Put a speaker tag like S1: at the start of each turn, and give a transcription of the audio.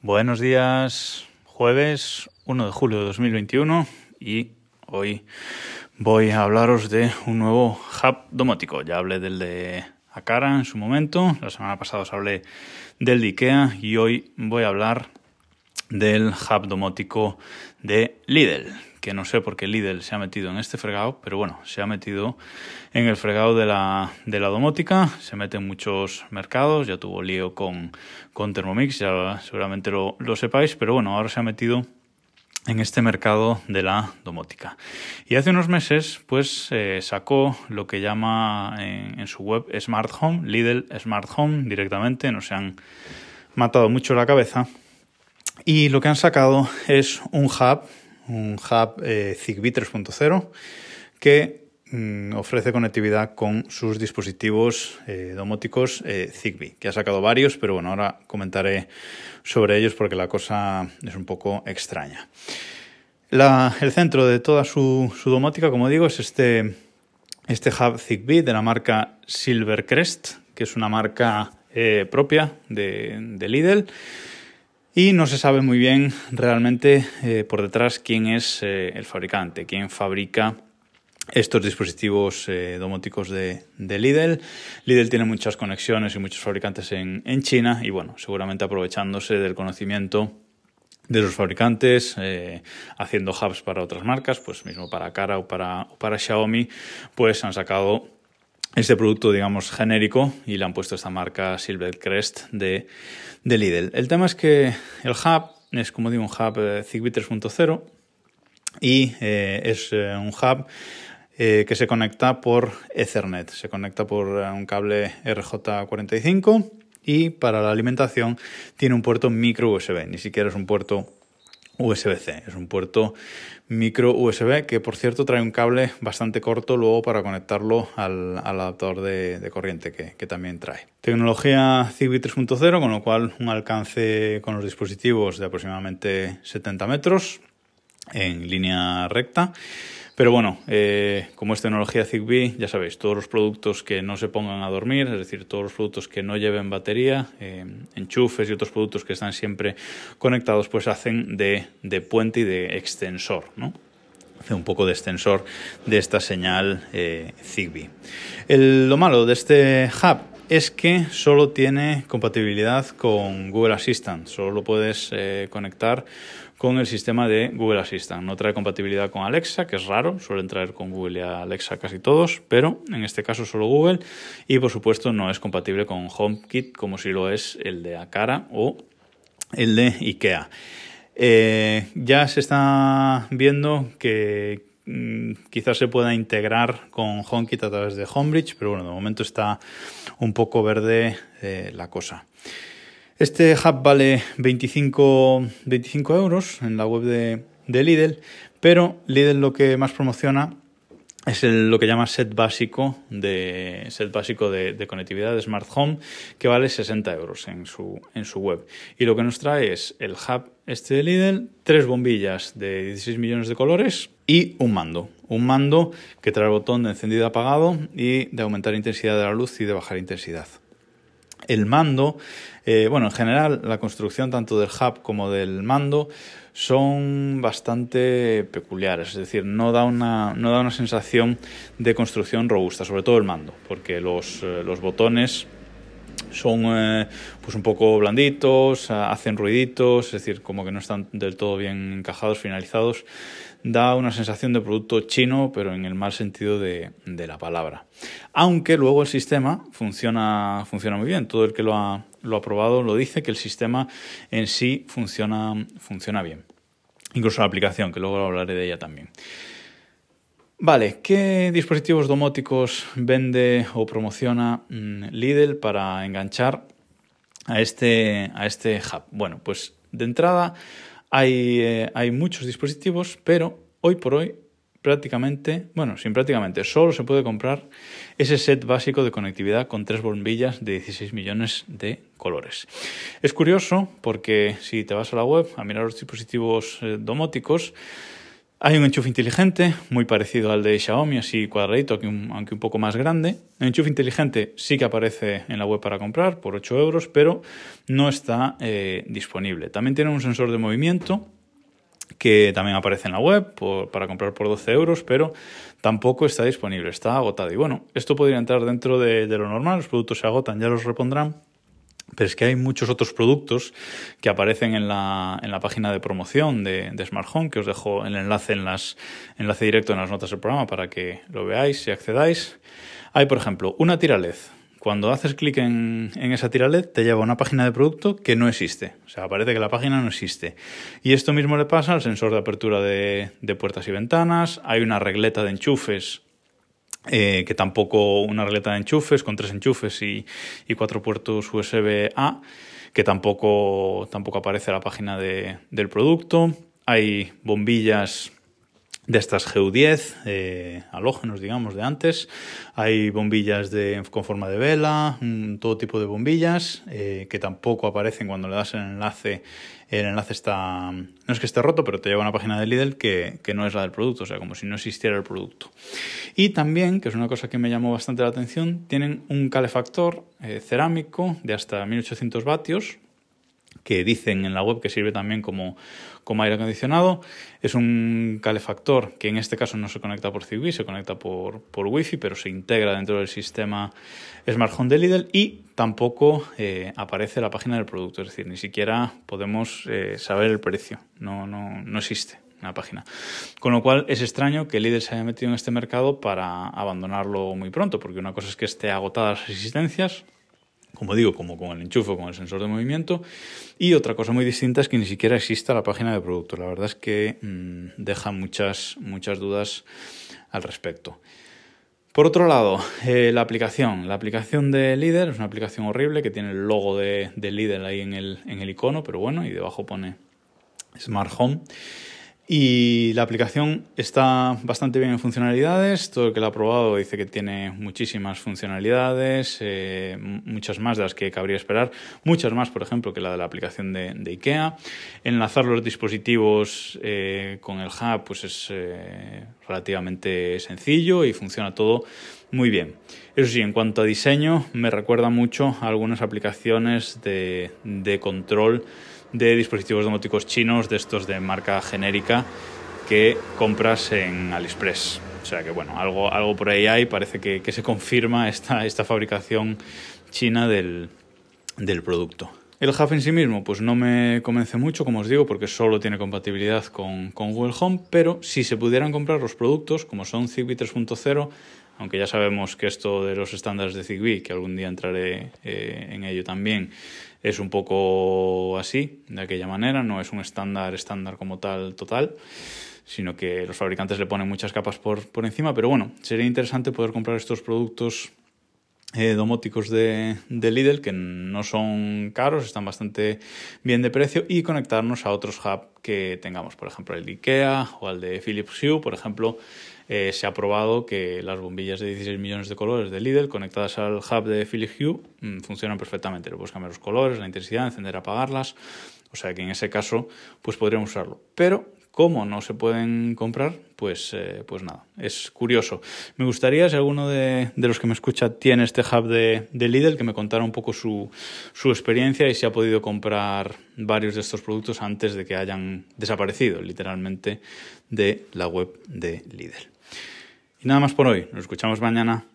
S1: Buenos días, jueves 1 de julio de 2021 y hoy voy a hablaros de un nuevo hub domótico. Ya hablé del de Akara en su momento, la semana pasada os hablé del de IKEA y hoy voy a hablar del hub domótico de Lidl, que no sé por qué Lidl se ha metido en este fregado, pero bueno, se ha metido en el fregado de la, de la domótica, se mete en muchos mercados, ya tuvo lío con, con Thermomix, ya seguramente lo, lo sepáis, pero bueno, ahora se ha metido en este mercado de la domótica. Y hace unos meses, pues eh, sacó lo que llama en, en, su web Smart Home, Lidl Smart Home directamente, no se han matado mucho la cabeza. Y lo que han sacado es un hub un hub eh, Zigbee 3.0 que mm, ofrece conectividad con sus dispositivos eh, domóticos eh, Zigbee, que ha sacado varios, pero bueno, ahora comentaré sobre ellos porque la cosa es un poco extraña. La, el centro de toda su, su, domótica, como digo, es este, este hub Zigbee de la marca Silvercrest, que es una marca propia de, de Lidl y no se sabe muy bien realmente eh, por detrás quién es eh, el fabricante, quién fabrica estos dispositivos eh, domóticos de, Lidl. Lidl tiene muchas conexiones y muchos fabricantes en, en, China y bueno, seguramente aprovechándose del conocimiento de los fabricantes, haciendo hubs para otras marcas, pues mismo para Cara o para, o para Xiaomi, pues han sacado este producto, digamos, genérico y le han puesto esta marca Silvercrest de, de Lidl. El tema es que el hub es, como digo, un hub eh, Zigbee 3.0 y eh, es eh, un hub que se conecta por Ethernet, se conecta por un cable RJ45 y para la alimentación tiene un puerto micro USB, ni siquiera es un puerto USB-C. Es un puerto micro USB que, por cierto, trae un cable bastante corto luego para conectarlo al, adaptador de, corriente que, que, también trae. Tecnología Zigbee 3.0, con lo cual un alcance con los dispositivos de aproximadamente 70 metros en línea recta. Pero bueno, eh, como es tecnología Zigbee, ya sabéis, todos los productos que no se pongan a dormir, es decir, todos los productos que no lleven batería, eh, enchufes y otros productos que están siempre conectados, pues hacen de, puente y de extensor, ¿no? Hace un poco de extensor de esta señal eh, Zigbee. El, lo malo de este hub es que solo tiene compatibilidad con Google Assistant, solo lo puedes eh, conectar con el sistema de Google Assistant. No trae compatibilidad con Alexa, que es raro, suelen traer con Google y Alexa casi todos, pero en este caso solo Google y por supuesto no es compatible con HomeKit como si lo es el de Akara o el de IKEA. Eh, ya se está viendo que quizás se pueda integrar con HomeKit a través de Homebridge, pero bueno, de momento está un poco verde eh, la cosa. Este hub vale 25, 25 euros en la web de, Lidl, pero Lidl lo que más promociona es lo que llama set básico de set básico de, de, conectividad de Smart Home que vale 60 euros en su, en su web. Y lo que nos trae es el hub este de Lidl, tres bombillas de 16 millones de colores y un mando. Un mando que trae el botón de encendido apagado y de aumentar intensidad de la luz y de bajar intensidad. El mando, eh, bueno, en general la construcción tanto del hub como del mando son bastante peculiares, es decir, no da una, no da una sensación de construcción robusta, sobre todo el mando, porque los, eh, los botones son eh, pues un poco blanditos, hacen ruiditos, es decir, como que no están del todo bien encajados, finalizados. Da una sensación de producto chino, pero en el mal sentido de, la palabra. Aunque luego el sistema funciona, funciona muy bien. Todo el que lo ha, lo ha probado lo dice que el sistema en sí funciona, funciona bien. Incluso la aplicación, que luego hablaré de ella también. Vale, ¿qué dispositivos domóticos vende o promociona Lidl para enganchar a este, a este hub? Bueno, pues de entrada hay, eh, hay muchos dispositivos, pero hoy por hoy prácticamente, bueno, sin prácticamente, solo se puede comprar ese set básico de conectividad con tres bombillas de 16 millones de colores. Es curioso porque si te vas a la web a mirar los dispositivos eh, domóticos, Hay un enchufe inteligente, muy parecido al de Xiaomi, así cuadradito, aunque un, poco más grande. El enchufe inteligente sí que aparece en la web para comprar por 8 euros, pero no está eh, disponible. También tiene un sensor de movimiento que también aparece en la web para comprar por 12 euros, pero tampoco está disponible, está agotado. Y bueno, esto podría entrar dentro de, de lo normal, los productos se agotan, ya los repondrán, pero es que hay muchos otros productos que aparecen en la, en la página de promoción de, de, Smart Home, que os dejo el enlace, en las, enlace directo en las notas del programa para que lo veáis y accedáis. Hay, por ejemplo, una tira LED. Cuando haces clic en, en, esa tira LED te lleva a una página de producto que no existe. O sea, aparece que la página no existe. Y esto mismo le pasa al sensor de apertura de, de puertas y ventanas. Hay una regleta de enchufes eh, que tampoco una regleta de enchufes con tres enchufes y, y cuatro puertos USB-A, que tampoco, tampoco aparece la página de, del producto. Hay bombillas de estas GU10, eh, halógenos, digamos, de antes. Hay bombillas de, con forma de vela, todo tipo de bombillas eh, que tampoco aparecen cuando le das el enlace. El enlace está, no es que esté roto, pero te lleva a una página de Lidl que, que no es la del producto, o sea, como si no existiera el producto. Y también, que es una cosa que me llamó bastante la atención, tienen un calefactor eh, cerámico de hasta 1800 vatios, que dicen en la web que sirve también como, como aire acondicionado. Es un calefactor que en este caso no se conecta por Zigbee, se conecta por, por Wi-Fi, pero se integra dentro del sistema Smart Home de Lidl y tampoco eh, aparece la página del producto, es decir, ni siquiera podemos eh, saber el precio, no, no, no existe una página. Con lo cual es extraño que Lidl se haya metido en este mercado para abandonarlo muy pronto, porque una cosa es que esté agotadas las existencias, como digo, como con el enchufe, con el sensor de movimiento. Y otra cosa muy distinta es que ni siquiera exista la página de producto. La verdad es que mmm, deja muchas, muchas dudas al respecto. Por otro lado, eh, la aplicación. La aplicación de Líder es una aplicación horrible que tiene el logo de, de Líder ahí en el, en el icono, pero bueno, y debajo pone Smart Home. Y la aplicación está bastante bien en funcionalidades. Todo el que la ha probado dice que tiene muchísimas funcionalidades, eh, muchas más de las que cabría esperar. Muchas más, por ejemplo, que la de la aplicación de, de IKEA. Enlazar los dispositivos eh, con el hub pues es eh, relativamente sencillo y funciona todo muy bien. Eso sí, en cuanto a diseño, me recuerda mucho a algunas aplicaciones de, de control de dispositivos domóticos chinos, de estos de marca genérica, que compras en AliExpress. O sea que bueno, algo, algo por ahí hay, parece que, que se confirma esta, esta fabricación china del, del producto. El hub en sí mismo, pues no me convence mucho, como os digo, porque solo tiene compatibilidad con, con Google Home, pero si se pudieran comprar los productos, como son Zigbee 3.0, aunque ya sabemos que esto de los estándares de Zigbee, que algún día entraré eh, en ello también, es un poco así, de aquella manera, no es un estándar estándar como tal total, sino que los fabricantes le ponen muchas capas por, por encima, pero bueno, sería interesante poder comprar estos productos eh, domóticos de, de, Lidl que no son caros, están bastante bien de precio y conectarnos a otros hubs que tengamos, por ejemplo el de IKEA o el de Philips Hue, por ejemplo, eh, se ha probado que las bombillas de 16 millones de colores de Lidl conectadas al hub de Philips Hue mmm, funcionan perfectamente, le puedes cambiar los colores, la intensidad, encender, apagarlas, o sea que en ese caso pues podríamos usarlo, pero ¿Cómo no se pueden comprar? Pues, eh, pues nada, es curioso. Me gustaría, si alguno de, de, los que me escucha tiene este hub de, de Lidl, que me contara un poco su, su, experiencia y si ha podido comprar varios de estos productos antes de que hayan desaparecido, literalmente, de la web de Lidl. Y nada más por hoy. Nos escuchamos mañana.